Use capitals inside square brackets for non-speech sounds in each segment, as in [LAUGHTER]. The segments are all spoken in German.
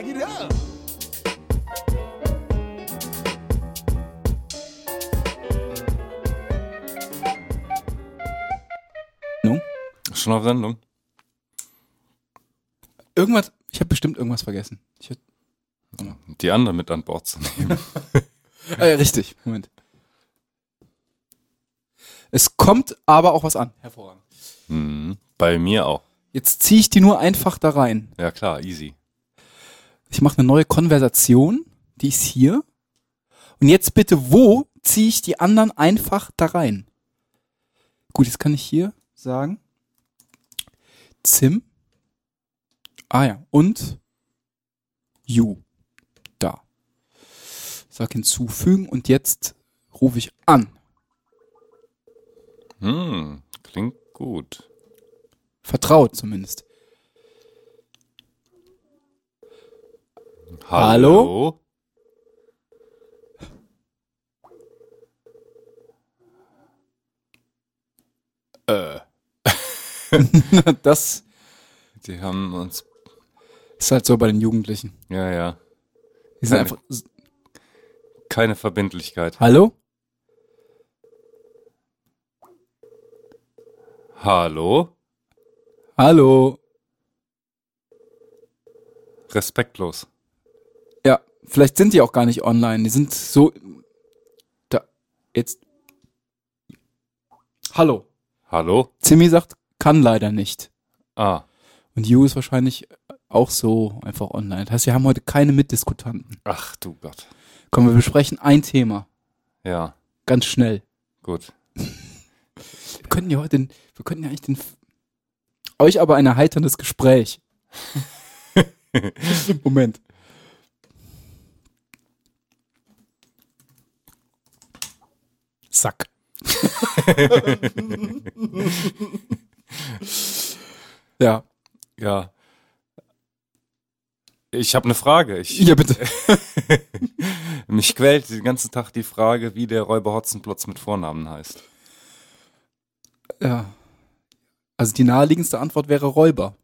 Bag it up. No? Schon auf Sendung? Irgendwas, ich habe bestimmt irgendwas vergessen. Ich, Die anderen mit an Bord zu nehmen. [LAUGHS] äh, richtig, Moment. Es kommt aber auch was an. Hervorragend. Mhm. Bei mir auch. Jetzt ziehe ich die nur einfach da rein. Ja klar, easy. Ich mache eine neue Konversation, die ist hier. Und jetzt bitte, wo ziehe ich die anderen einfach da rein? Gut, jetzt kann ich hier sagen. Zim. Ah ja, und you. Da. Sag hinzufügen und jetzt rufe ich an. Hm, klingt gut. Vertraut zumindest. Hallo? Äh, [LAUGHS] Das die haben uns. ist halt so bei den Jugendlichen. Ja, ja. Die sind Keine- einfach. Keine Verbindlichkeit. Hallo? Hallo? Hallo? Respektlos. Vielleicht sind die auch gar nicht online. Die sind so. Da. Jetzt. Hallo. Hallo? Zimmy sagt, kann leider nicht. Ah, Und You ist wahrscheinlich auch so einfach online. Das heißt, wir haben heute keine Mitdiskutanten. ach du Gott. Komm, wir besprechen ein Thema. Ja, Ganz schnell. gut. Wir könnten ja heute den, wir könnten ja eigentlich den, euch aber ein erheiterndes Gespräch. [LAUGHS] Moment. Sack. [LAUGHS] ja. Ja. Ich habe eine Frage. Ich, Ja, bitte. [LAUGHS] mich quält den ganzen Tag die Frage, wie der Räuber Hotzenplotz mit Vornamen heißt. Ja. Also die naheliegendste Antwort wäre Räuber.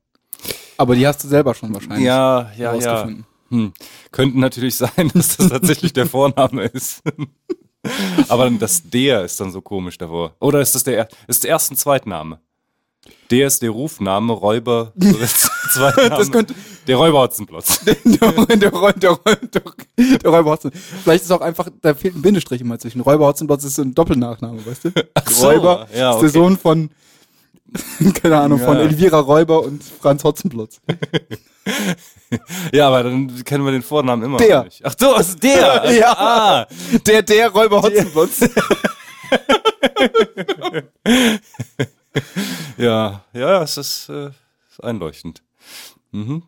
Aber die hast du selber schon wahrscheinlich Ja, ja, ja. Hm. Könnte natürlich sein, [LAUGHS] dass das tatsächlich der Vorname ist. [LAUGHS] Aber das der ist dann so komisch davor. Oder ist das der, er- ist der erste und Zweitname? Der ist der Rufname, Räuber, [LAUGHS] Zweitname. Das könnte der Räuber Hotzenplotz. [LAUGHS] der, der, Räu- der, Räu- der, der Räuber Hotzen. Vielleicht ist auch einfach, da fehlt ein Bindestrich immer zwischen. Räuber Hotzenplotz ist so ein Doppelnachname, weißt du? so, Räuber ja, ist okay. der Sohn von, [LAUGHS] keine Ahnung, von Ja. Elvira Räuber und Franz Hotzenplotz. [LAUGHS] Ja, aber dann kennen wir den Vornamen immer Der. nicht. Ach so, also der. [LAUGHS] Ja. Ah. Der, der Räuber Hotzenplotz. Ja, ja, es ist, äh, ist einleuchtend. Mhm.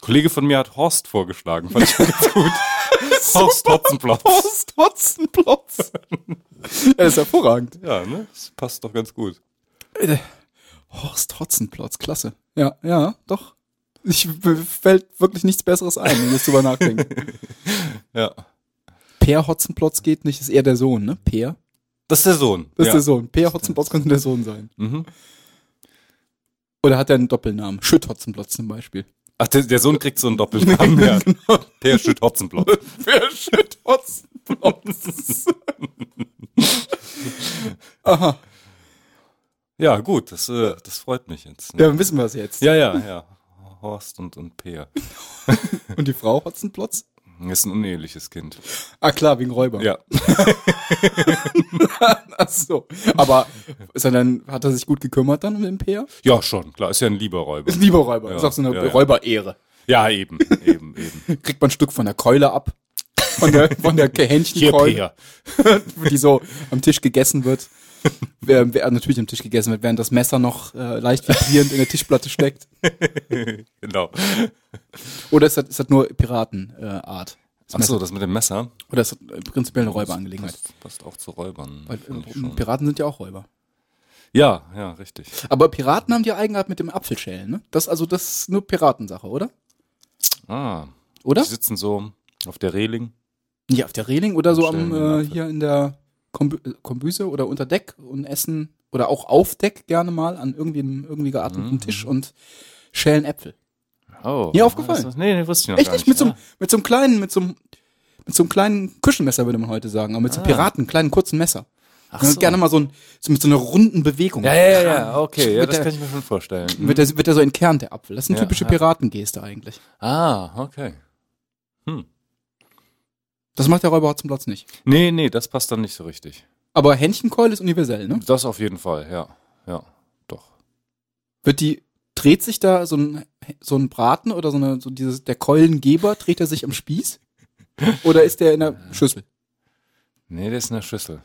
Kollege von mir hat Horst vorgeschlagen, fand ich ganz gut. Horst Hotzenplotz. Horst Hotzenplotz. Er ist hervorragend. Ja, ne? Das passt doch ganz gut. Horst Hotzenplotz, klasse. Ja, ja, doch. Ich mir fällt wirklich nichts Besseres ein, wenn ich jetzt drüber nachdenke. [LAUGHS] Ja. Per Hotzenplotz geht nicht, ist eher der Sohn, ne? Per. Das ist der Sohn. Das ja. ist der Sohn. Per Hotzenplotz könnte der Sohn sein. Mhm. Oder hat er einen Doppelnamen? Schütt Hotzenplotz zum Beispiel. Ach, der, der Sohn kriegt so einen Doppelnamen. [LAUGHS] ja. Der Schütt Hotzenplotz. Per Schütt Hotzenplotz. [LAUGHS] Aha. Ja, gut, das, äh, das freut mich jetzt. Ja, dann wissen wir es jetzt. ja, ja. ja. Horst und, und Peer. [LAUGHS] Und die Frau Hotzenplotz? Ist ein uneheliches Kind. Ah, klar, wegen Räuber. Ja. [LAUGHS] Ach so. Aber ist er dann, hat er sich gut gekümmert dann um den Peer? Ja, schon, klar. Ist ja ein lieber Räuber. Ist lieber Räuber. Ja, ist auch so eine ja, ja. Räuberehre. Ja, eben, eben, eben. [LAUGHS] Kriegt man ein Stück von der Keule ab. Von der, von der Hähnchenkeule, die so am Tisch gegessen wird. [LAUGHS] Wer, natürlich am Tisch gegessen wird, während das Messer noch äh, leicht vibrierend in der Tischplatte steckt. [LAUGHS] Genau. Oder ist das, ist das nur Piratenart? Äh, Art? Das mit dem Messer. Oder ist das äh, prinzipiell eine Räuberangelegenheit? Passt, passt auch zu Räubern. Weil. Piraten sind ja auch Räuber. Ja, ja, richtig. Aber Piraten haben die Eigenart mit dem Apfelschälen, ne? Das also das ist nur Piratensache, oder? Ah, Oder? die sitzen so auf der Reling. Ja, auf der Reling oder so am äh, hier in der Kombüse oder unter Deck und essen oder auch auf Deck gerne mal an irgendwie einem irgendwie geatmeten Mhm. Tisch und schälen Äpfel. Oh. Mir aufgefallen. Das- Nee, nee, wusste ich noch Echt nicht? Mit so, einem- mit so einem kleinen, mit so einem, mit so einem kleinen Küchenmesser würde man heute sagen, aber mit so einem Piraten, kleinen kurzen Messer. Ach Ja, so. Gerne mal so, ein, so mit so einer runden Bewegung. Ja, ja, ja, ja, okay, ja, das der- kann ich mir schon vorstellen. Hm. Wird der, wird der so entkernt, der Apfel. Das ist eine Ja, typische ja. Piratengeste eigentlich. Ah, okay. Das macht der Räuber Hotzenplotz nicht. Nee, nee, das passt dann nicht so richtig. Aber Hähnchenkeule ist universell, ne? Das auf jeden Fall, ja. Ja, doch. Wird die, dreht sich da so ein, so ein Braten oder so eine, so dieses, der Keulengeber, dreht er sich am Spieß? Oder ist der in der Schüssel? Nee, der ist in der Schüssel.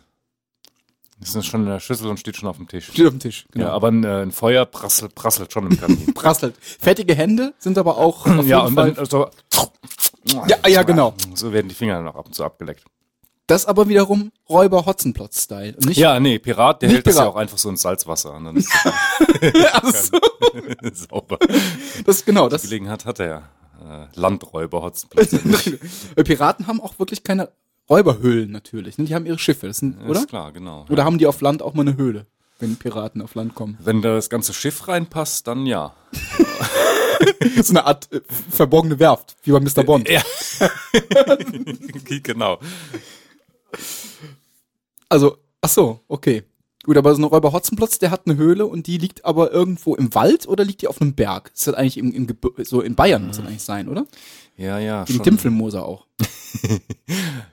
Das ist schon in der Schüssel und steht schon auf dem Tisch. Steht auf dem Tisch, genau. Ja, aber ein, äh, ein Feuer prasselt, prasselt schon im Kamin. [LAUGHS] Prasselt. Fettige Hände sind aber auch [CLEARS THROAT] auf ja, jeden und Fall. dann so. Ja, ja, genau. So werden die Finger dann auch ab und zu abgeleckt. Das aber wiederum Räuber Hotzenplotz-Style. Und nicht Ja, nee, Pirat, der hält das ja Pirat. auch einfach so ins Salzwasser. Und dann [LAUGHS] ist das [LAUGHS] sauber. Das genau, das. Gelegenheit hat er ja. Äh, Landräuber Hotzenplotz. [LAUGHS] ja. Weil Piraten haben auch wirklich keine Räuberhöhlen natürlich. Ne? Die haben ihre Schiffe, das sind, oder? Ist klar, genau. Oder haben die auf Land auch mal eine Höhle, wenn Piraten auf Land kommen? Wenn da das ganze Schiff reinpasst, dann ja. [LAUGHS] so eine Art äh, verborgene Werft, wie bei Mr. Bond. Ja. [LAUGHS] genau. Also, ach so, okay. Gut, aber so ein Räuber Hotzenplotz, der hat eine Höhle und die liegt aber irgendwo im Wald oder liegt die auf einem Berg? Ist das eigentlich im, im so in Bayern muss das eigentlich sein, oder? Ja, ja. Im. Dimpfelmoser auch.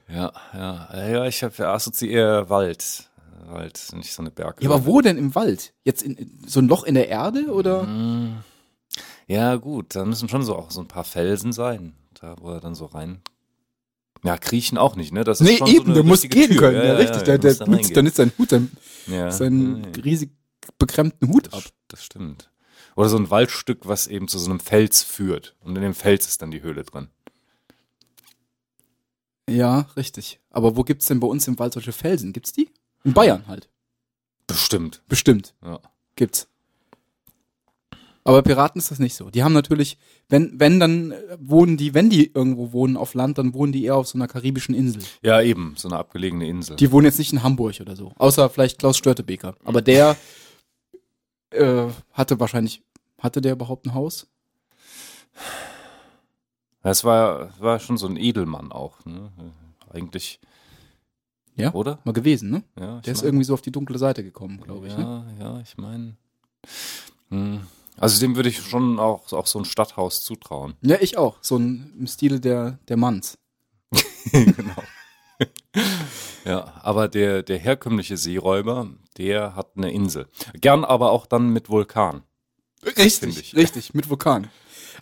Ja, [LAUGHS] ja. Ja, ja ich habe assoziiere Wald. Wald, nicht so eine Berge. Ja, aber wo denn im Wald? Jetzt in, in so ein Loch in der Erde oder? Ja, gut, da müssen schon so auch so ein paar Felsen sein, da wo er dann so rein. Ja, kriechen auch nicht, ne? Das ist Nee, schon eben, so der muss gehen Tür. können, ja, richtig. der, du der musst da nutzt dann ist sein Hut, sein, ja, seinen ja, ja. riesig bekrempten Hut ab. Das, das stimmt. Oder so ein Waldstück, was eben zu so einem Fels führt. Und in dem Fels ist dann die Höhle drin. Ja, richtig. Aber wo gibt's denn bei uns im Wald solche Felsen? Gibt's die? In Bayern halt. Bestimmt. Bestimmt. Ja. Gibt's. Aber Piraten ist das nicht so. Die haben natürlich, wenn, wenn, dann äh, wohnen die, wenn die irgendwo wohnen auf Land, dann wohnen die eher auf so einer karibischen Insel. Ja, eben, so eine abgelegene Insel. Die wohnen jetzt nicht in Hamburg oder so. Außer vielleicht Klaus Störtebeker. Aber der äh, hatte wahrscheinlich, hatte der überhaupt ein Haus? Das war, war schon so ein Edelmann auch, ne? Eigentlich. Ja. Oder? Mal gewesen, ne? Ja, Der ist mein- irgendwie so auf die dunkle Seite gekommen, glaube ich. ja, Ne? ja, ich meine. Also dem würde ich schon auch, auch so ein Stadthaus zutrauen. Ja, ich auch. So ein im Stile der, der Manns. [LAUGHS] genau. ja, aber der, der herkömmliche Seeräuber, der hat eine Insel. Gern aber auch dann mit Vulkan. Richtig, ich. richtig, mit Vulkan.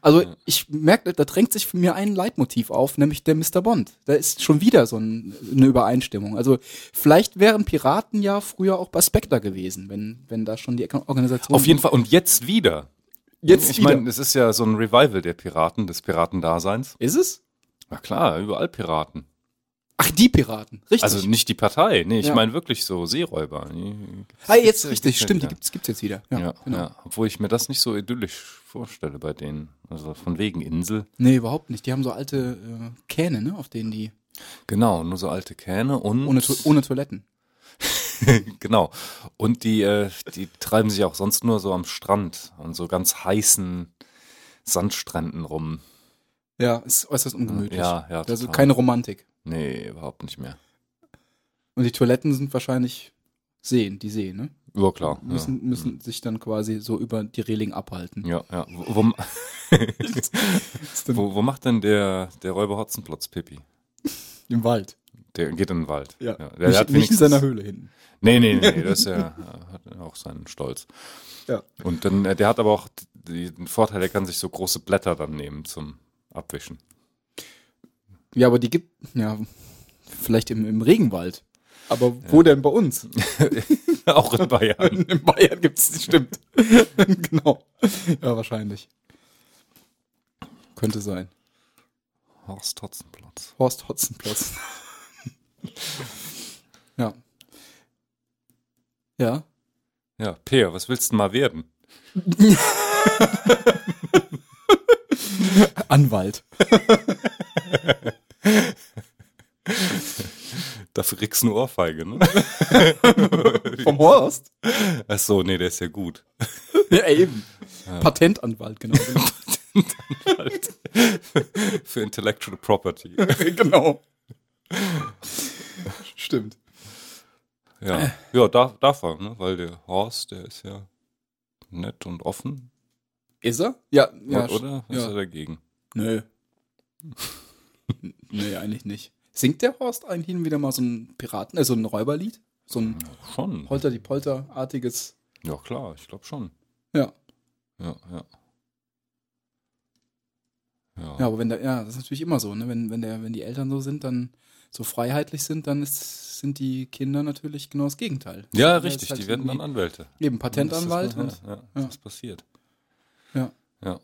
Also ich merke, da drängt sich für mir ein Leitmotiv auf, nämlich der Mr. Bond. Da ist schon wieder so ein, eine Übereinstimmung. Also vielleicht wären Piraten ja früher auch bei Spectre gewesen, wenn, wenn da schon die Organisation... Auf jeden Fall. Und jetzt wieder. Jetzt ich meine, es ist ja so ein Revival der Piraten, des Piratendaseins. Ist es? Na klar, überall Piraten. Ach, die Piraten, richtig. Also nicht die Partei, nee, ich Ja. meine wirklich so Seeräuber. ah, jetzt Gibt's- richtig, gibt's stimmt, die wieder. gibt's, gibt's jetzt wieder. Ja, Ja, genau. ja, obwohl ich mir das nicht so idyllisch vorstelle bei denen. Also von wegen Insel. Nee, überhaupt nicht. Die haben so alte äh, Kähne, ne, auf denen die, Genau, nur so alte Kähne und ohne, To- ohne Toiletten. [LAUGHS] genau. Und die, äh, die treiben sich auch sonst nur so am Strand an so ganz heißen Sandstränden rum. Ja, ist äußerst ungemütlich. Ja, ja, Also total. keine Romantik. Nee, überhaupt nicht mehr. Und die Toiletten sind wahrscheinlich Seen, die Seen, ne? Ja, klar. Müssen, müssen sich dann quasi so über die Reling abhalten. ja, ja. ja. Wo, wo, [LAUGHS] wo, wo macht denn der, der Räuber Hotzenplotz Pippi? Im Wald. Der geht in den Wald. Ja. der, nicht, hat nicht in seiner Höhle hinten. Nee, nee, nee, [LAUGHS] das ist ja, hat auch seinen Stolz. Ja. Und dann, äh, der hat aber auch den Vorteil, er kann sich so große Blätter dann nehmen zum Abwischen. Ja, aber die gibt, ja, vielleicht im, im Regenwald. Aber wo denn bei uns? [LAUGHS] auch in Bayern. In Bayern gibt's, stimmt. [LAUGHS] genau. Ja, wahrscheinlich. Könnte sein. Horst Hotzenplotz. Horst Hotzenplotz. [LAUGHS] ja. Ja. Ja, Peer, was willst du mal werden? Anwalt. Dafür kriegst du eine Ohrfeige, ne? [LAUGHS] Vom Horst? Ach so, nee, der ist ja gut. Ja, eben. Patentanwalt, genau. [LAUGHS] genau. Anwalt für Intellectual Property. [LAUGHS] genau. Stimmt. Ja, ja darf, darf er, ne? weil der Horst, der ist ja nett und offen. Ist er? Ja, ja. oder? Ist ja. er dagegen? Nö. Nö, eigentlich nicht. Singt der Horst eigentlich hin und wieder mal so ein Piraten, äh, so ein Räuberlied? So ein Schon. Polter die Polter-artiges. Ja, klar, ich glaube schon. Ja. Ja, ja. Ja. Ja, aber wenn der, ja, das ist natürlich immer so, ne? Wenn, wenn der, wenn die Eltern so sind, dann so freiheitlich sind, dann ist, sind die Kinder natürlich genau das Gegenteil. Ja, Das ist richtig, halt die werden dann Anwälte. Eben Patentanwalt Das und ist, ja, ja, ja. das passiert. ja, Ja.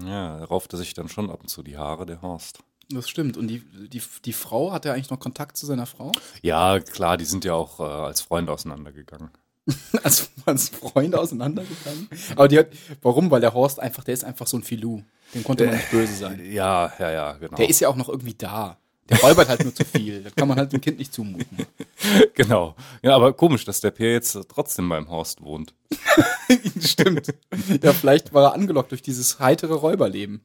Ja, er rauft er sich dann schon ab und zu die Haare, der Horst. Das stimmt. Und die, die, die Frau, hat er eigentlich noch Kontakt zu seiner Frau? Ja, klar, die sind ja auch äh, als Freunde auseinandergegangen. [LAUGHS] als, als Freunde auseinandergegangen. Aber die hat, warum? Weil der Horst einfach, der ist einfach so ein Filou. Dem konnte man nicht böse sein. Ja, ja, ja, genau. Der ist ja auch noch irgendwie da. Der räubert halt nur zu viel. Das kann man halt dem Kind nicht zumuten. [LAUGHS] genau. Ja, aber komisch, dass der Pierre jetzt trotzdem beim Horst wohnt. [LAUGHS] Stimmt. Ja, vielleicht war er angelockt durch dieses heitere Räuberleben.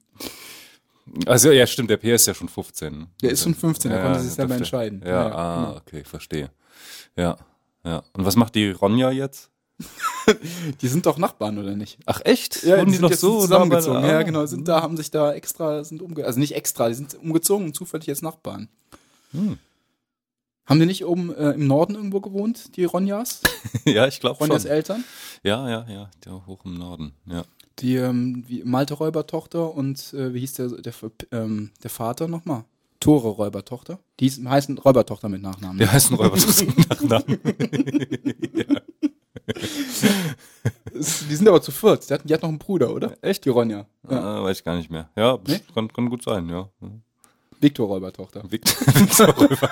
Also ja, stimmt, der Pierre ist ja schon 15. ne? Der ist schon 15, der konnte sich selber entscheiden. Ja, Ja, ja, ah, genau. okay, verstehe. Ja, ja. Und was macht die Ronja jetzt? [LAUGHS] Die sind doch Nachbarn, oder nicht? Ach echt? Ja, Wurden die sind jetzt zusammengezogen. nah bei- Ja, ah. genau, sind da, haben sich da extra, sind umge also nicht extra, die sind umgezogen und zufällig jetzt Nachbarn. Hm. Haben die nicht oben äh, im Norden irgendwo gewohnt, die Ronjas? [LAUGHS] ja, ich glaube Ronjas schon. Eltern? Ja, ja, ja, der hoch im Norden. Ja. Die ähm, wie Malte Räubertochter und äh, wie hieß der, der, ähm, der Vater nochmal? Tore Räubertochter. Die hieß- heißen Räubertochter mit Nachnamen. Der heißt ein Räuber mit Nachnamen. [LAUGHS] Die sind aber zu viert. Die, hatten, die hat noch einen Bruder, oder? Echt? Die Ronja. Ja. Ah, weiß ich gar nicht mehr. Ja, Nee? kann, kann gut sein, ja. Viktor Räubertochter. Victor, Victor Räuber.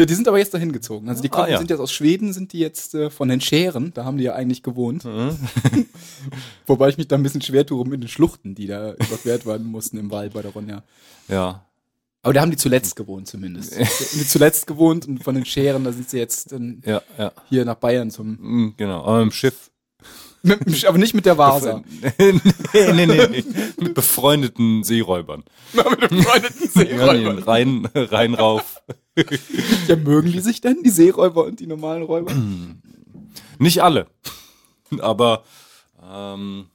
Ja, die sind aber jetzt dahin gezogen. Also die Ah, kommen, ja. sind jetzt aus Schweden, sind die jetzt äh, von den Scheren, da haben die ja eigentlich gewohnt. Mhm. [LAUGHS] Wobei ich mich da ein bisschen schwer tue mit den Schluchten, die da überquert werden mussten im Wald bei der Ronja. Ja. Aber da haben die zuletzt gewohnt zumindest. Die zuletzt gewohnt und von den Scheren, da sind sie jetzt dann Ja, ja. hier nach Bayern zum. Mm, Genau. Aber im Schiff. Mit, aber nicht mit der Vasa. [LAUGHS] nee, nee, nee, nee. Mit befreundeten Seeräubern. [LAUGHS] mit dem freundeten Ja, nee, rein, rein rauf. [LAUGHS] Ja, mögen die sich denn, die Seeräuber und die normalen Räuber? [CLEARS THROAT] Nicht alle. [LAUGHS] Aber ähm,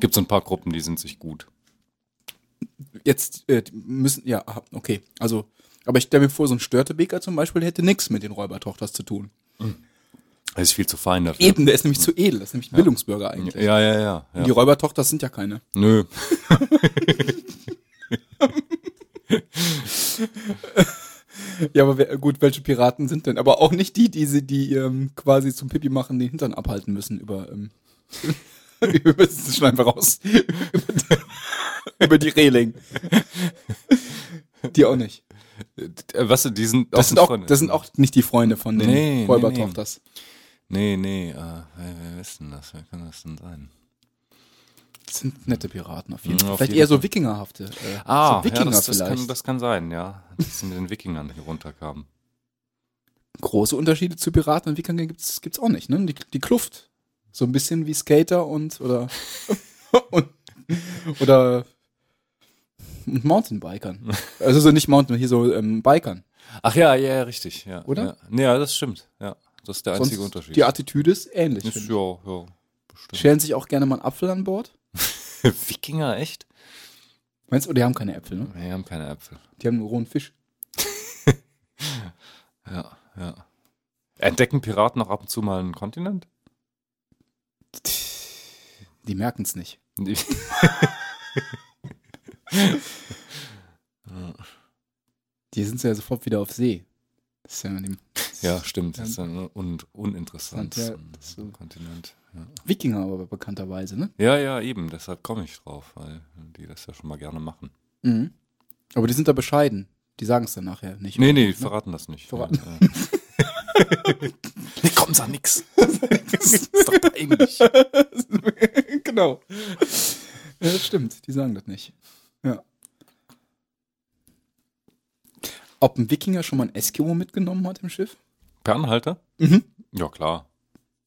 gibt so ein paar Gruppen, die sind sich gut. Jetzt äh, die müssen, ja, aha, okay. Also, aber ich stelle mir vor, so ein Störtebeker zum Beispiel hätte nichts mit den Räubertochters zu tun. Er ist viel zu fein dafür. Eben, der ist nämlich zu edel, das ist nämlich ein Bildungsbürger eigentlich. Ja, ja, ja. Die ja. Räubertochter sind ja keine. Nö. [LAUGHS] Ja, aber wer, gut, welche Piraten sind denn? Aber auch nicht die, die sie, die ähm, quasi zum Pipi machen, den Hintern abhalten müssen über, ähm, [LAUGHS] über das schon einfach raus. über, die, Reling. Die auch nicht. Äh, Was, die sind Das sind, auch, Freunde. das sind auch nicht die Freunde von den Nee, nee, Räubertochters. Nee, nee, äh, wer, wer ist denn das? Wer kann das denn sein? Sind nette Piraten auf jeden Mhm, Fall. auf Vielleicht jeden eher so Fall. Wikingerhafte. Äh, Ah, so Wikinger ja, das, das, kann, das kann sein, ja. Dass sie mit den Wikingern hier runterkamen. Große Unterschiede zu Piraten und Wikingern gibt's gibt's auch nicht, ne? Die, die Kluft. So ein bisschen wie Skater und oder [LAUGHS] und, oder und Mountainbikern. Also so nicht Mountain, hier so ähm, Bikern. Ach ja, ja, ja, richtig, ja. Oder? Ja, ja das stimmt, ja. Das ist der einzige Sonst Unterschied. Die Attitüde ist ähnlich. ist, ja, ja, bestimmt. Schälen sich auch gerne mal einen Apfel an Bord. [LAUGHS] Wikinger, echt? Meinst du, die haben keine Äpfel, ne? Wir haben keine Äpfel. Die haben nur rohen Fisch. [LAUGHS] Ja, ja. Entdecken Piraten auch ab und zu mal einen Kontinent? Die merken's nicht. Die- [LAUGHS] Die sind ja sofort wieder auf See. Das ist ja die ja, stimmt. Das ist Ja, das ist so. Kontinent. Ja. Wikinger aber bekannterweise, ne? ja, ja, eben. Deshalb komme ich drauf, weil die das ja schon mal gerne machen. Mhm. Aber die sind da bescheiden. Die sagen es dann nachher nicht. Nee, nee, die Ne? verraten das nicht. Verraten. Ja, ja. nee, komm, sag nix. Das ist doch peinlich. [LAUGHS] genau. Ja, das stimmt. Die sagen das nicht. Ja. Ob ein Wikinger schon mal ein Eskimo mitgenommen hat im Schiff? Per Anhalter? Mhm. Ja, klar.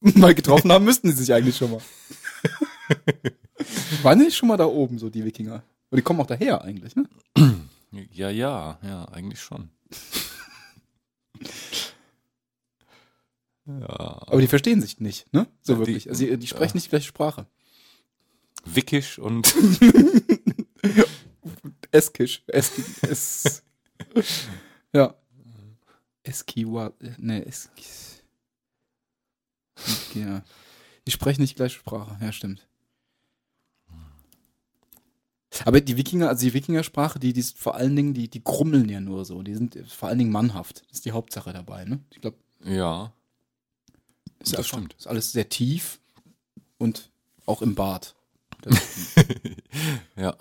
[LAUGHS] Weil getroffen haben müssten sie sich eigentlich schon mal. [LAUGHS] Waren die schon mal da oben, so die Wikinger? Und die kommen auch daher eigentlich, ne? Ja, ja, ja, eigentlich schon. [LAUGHS] ja. Aber die verstehen sich nicht, ne? So Ja, die- wirklich. Also die, die sprechen ja. nicht die gleiche Sprache. Wickisch und Eskisch. Eski, es, ja. Eskiwa, ne, Eskis. Ja. Die sprechen nicht die gleiche Sprache, ja, stimmt. Aber die Wikinger, also die Wikinger-Sprache, die, die ist vor allen Dingen, die, die grummeln ja nur so. Die sind vor allen Dingen mannhaft. Das ist die Hauptsache dabei, ne? Ich glaube, ja, Das einfach- stimmt. Ist alles sehr tief und auch im Bart. [LAUGHS] Ja.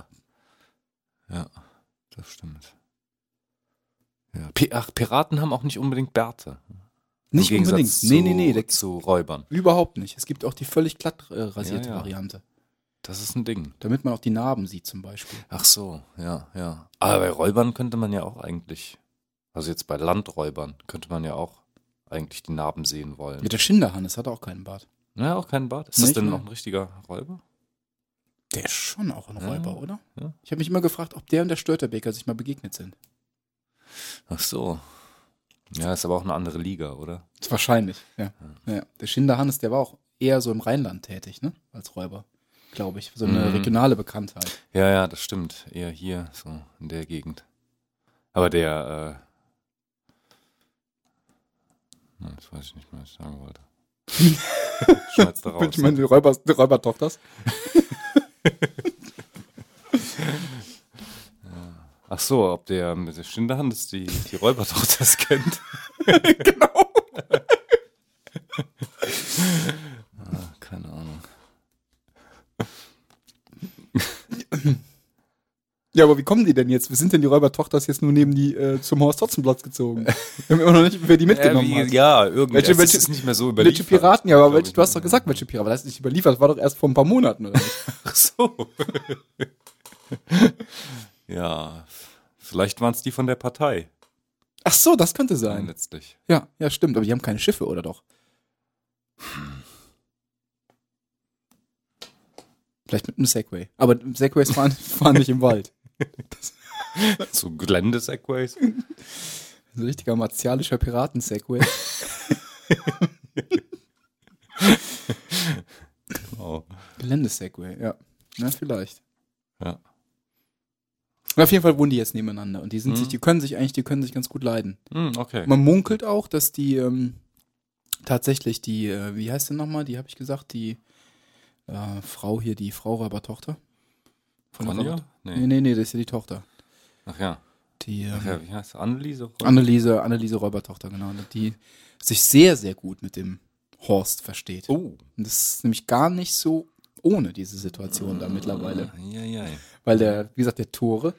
Ja, das stimmt. Ja. Ach, Piraten haben auch nicht unbedingt Bärte. Im nicht Gegensatz unbedingt. Zu, nee, nee, nee. Der, zu Räubern. überhaupt nicht. Es gibt auch die völlig glatt äh, rasierte Ja, ja. Variante. Das ist ein Ding. Damit man auch die Narben sieht zum Beispiel. Ach so, ja, ja. Aber bei Räubern könnte man ja auch eigentlich, also jetzt bei Landräubern, könnte man ja auch eigentlich die Narben sehen wollen. Mit der Schinderhannes hat er auch keinen Bart. Ja, auch kein Bart. Ist das Nicht denn noch ein richtiger Räuber? Der ist schon auch ein Ja, Räuber, oder? ja. Ich habe mich immer gefragt, ob der und der Störterbeker sich mal begegnet sind. Ach so. Ja, ist aber auch eine andere Liga, oder? Wahrscheinlich, ja. ja. Der Schinderhannes, der war auch eher so im Rheinland tätig, ne? Als Räuber, glaube ich. So eine Mhm. regionale Bekanntheit. Ja, ja, das stimmt. Eher hier, so in der Gegend. Aber der, äh, na, das weiß ich nicht mehr, was ich sagen wollte. [LAUGHS] Schneid's da raus. Ich meine, die, Räuber, die Räubertochters. [LAUGHS] Ach so, ob der mit der Schinderhand das die, die Räubertochter das kennt. [LAUGHS] genau. Ah, keine Ahnung. Ja, aber wie kommen die denn jetzt? Wie sind denn die Räubertochters jetzt nur neben die äh, zum Horst Hotzenplatz gezogen? Wir haben immer noch nicht, wer die mitgenommen hat. wie, ja, irgendwie. Welche- welche- ist nicht mehr so überliefert. Welche Piraten? Ja, aber welche, du hast doch gesagt, welche Piraten. Aber das ist nicht überliefert, das war doch erst vor ein paar Monaten, oder nicht? [LAUGHS] Ach so. [LAUGHS] ja, vielleicht waren es die von der Partei. Ach so, das könnte sein. Letztlich. Ja, ja, stimmt. Aber die haben keine Schiffe, oder doch? Vielleicht mit einem Segway. Aber Segways fahren, [LAUGHS] fahren nicht im Wald. So Gelände-Segways. Ein richtiger martialischer Piraten-Segway. [LAUGHS] Oh. Gelände-Segway, ja. Na, vielleicht. Ja. Und auf jeden Fall wohnen die jetzt nebeneinander und die sind Mhm. sich, die können sich eigentlich, die können sich ganz gut leiden. Hm, okay. Man munkelt auch, dass die ähm, tatsächlich die, äh, wie heißt denn nochmal, die habe ich gesagt, die äh, Frau hier, die Frau Räubertochter. Von der? Räuber- Nee. Nee, nee, nee, das ist ja die Tochter. Ach ja. Die ähm, Ach ja, wie heißt sie? Anneliese? Anneliese, Anneliese Räubertochter, genau. Die sich sehr, sehr gut mit dem Horst versteht. Oh. Und das ist nämlich gar nicht so ohne diese Situation da mittlerweile. Ja, ja. Weil der, wie gesagt, der Tore,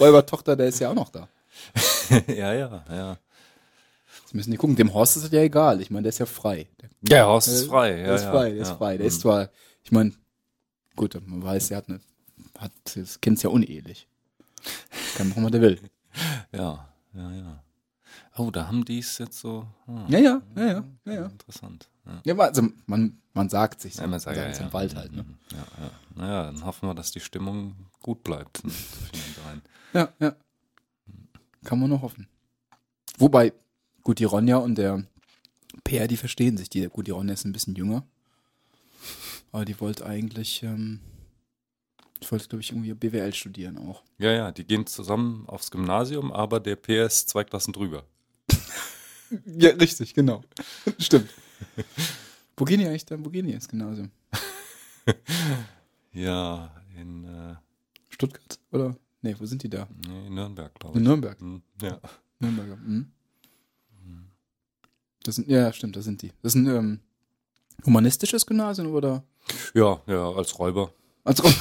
Räubertochter, der ist ja auch noch da. [LAUGHS] ja, ja, ja. Jetzt müssen die gucken. Dem Horst ist es ja egal. Ich meine, der ist ja frei. Der, Ja, Horst ist frei. Ja, der ist ja, frei, der ist ja. frei. Der ist Hm. zwar, ich meine, gut, man weiß, er hat eine, hat, das Kind ist ja unehelich. Kann machen, was er will. [LAUGHS] Ja, ja, ja. Oh, da haben die es jetzt so. Ja, ja, ja, ja, ja, ja. Interessant. Ja. Ja, also man, man sagt sich so. Ja, man sagt, ja, es ja. im Wald halt, ne? Mhm, Ja, ja. Naja, dann hoffen wir, dass die Stimmung gut bleibt. [LAUGHS] Ja, ja. Kann man nur hoffen. Wobei, gut, die Ronja und der Peer, die verstehen sich. Die, gut, die Ronja ist ein bisschen jünger. Aber die wollte eigentlich, ähm, ich wollte, glaube ich, irgendwie BWL studieren auch. Ja, ja, die gehen zusammen aufs Gymnasium, aber der PS zwei Klassen drüber. [LAUGHS] Ja, richtig, genau. Stimmt. Wo gehen die eigentlich gehen die jetzt genauso? [LAUGHS] Ja, in, äh, Stuttgart? Oder? Nee, wo sind die da? nee, in Nürnberg, glaube In ich. Nürnberg. Hm, Ja. Nürnberger. Mhm. Das sind, ja, stimmt, da sind die. Das ist ein ähm, humanistisches Gymnasium oder? ja, ja, als Räuber. Also, [LAUGHS]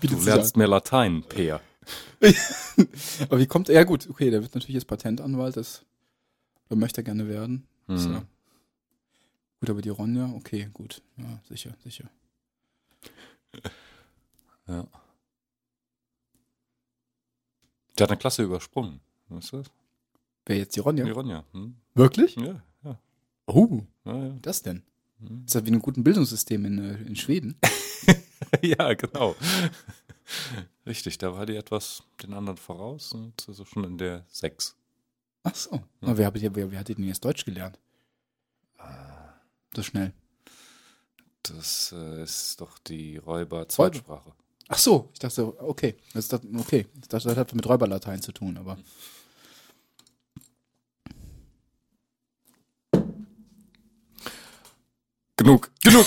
Du lernst mehr Latein, Peer. [LAUGHS] Aber wie kommt er? Ja, gut, okay, der wird natürlich jetzt Patentanwalt, das oder möchte er gerne werden. Ist Hm. ja- Gut, aber die Ronja, okay, gut. Ja, sicher, sicher. [LAUGHS] Ja. Der hat eine Klasse übersprungen. Weißt du das? Wer jetzt die Ronja? Die Ronja. Hm? Wirklich? Ja, ja, Oh, ja, ja. das denn? Hm. Ist das wie in einem guten Bildungssystem in, äh, in Schweden? [LAUGHS] ja, genau. [LAUGHS] Richtig, da war die etwas den anderen voraus und also schon in der 6. Ach so. Na, wer, hat- wer, wer hat denn jetzt Deutsch gelernt? So schnell. Das äh, ist doch die Räuber-Zweitsprache. Ach so, ich dachte, okay. Das ist das, okay. Ich dachte, das hat mit Räuberlatein zu tun, aber. Genug. [LAUGHS] Genug!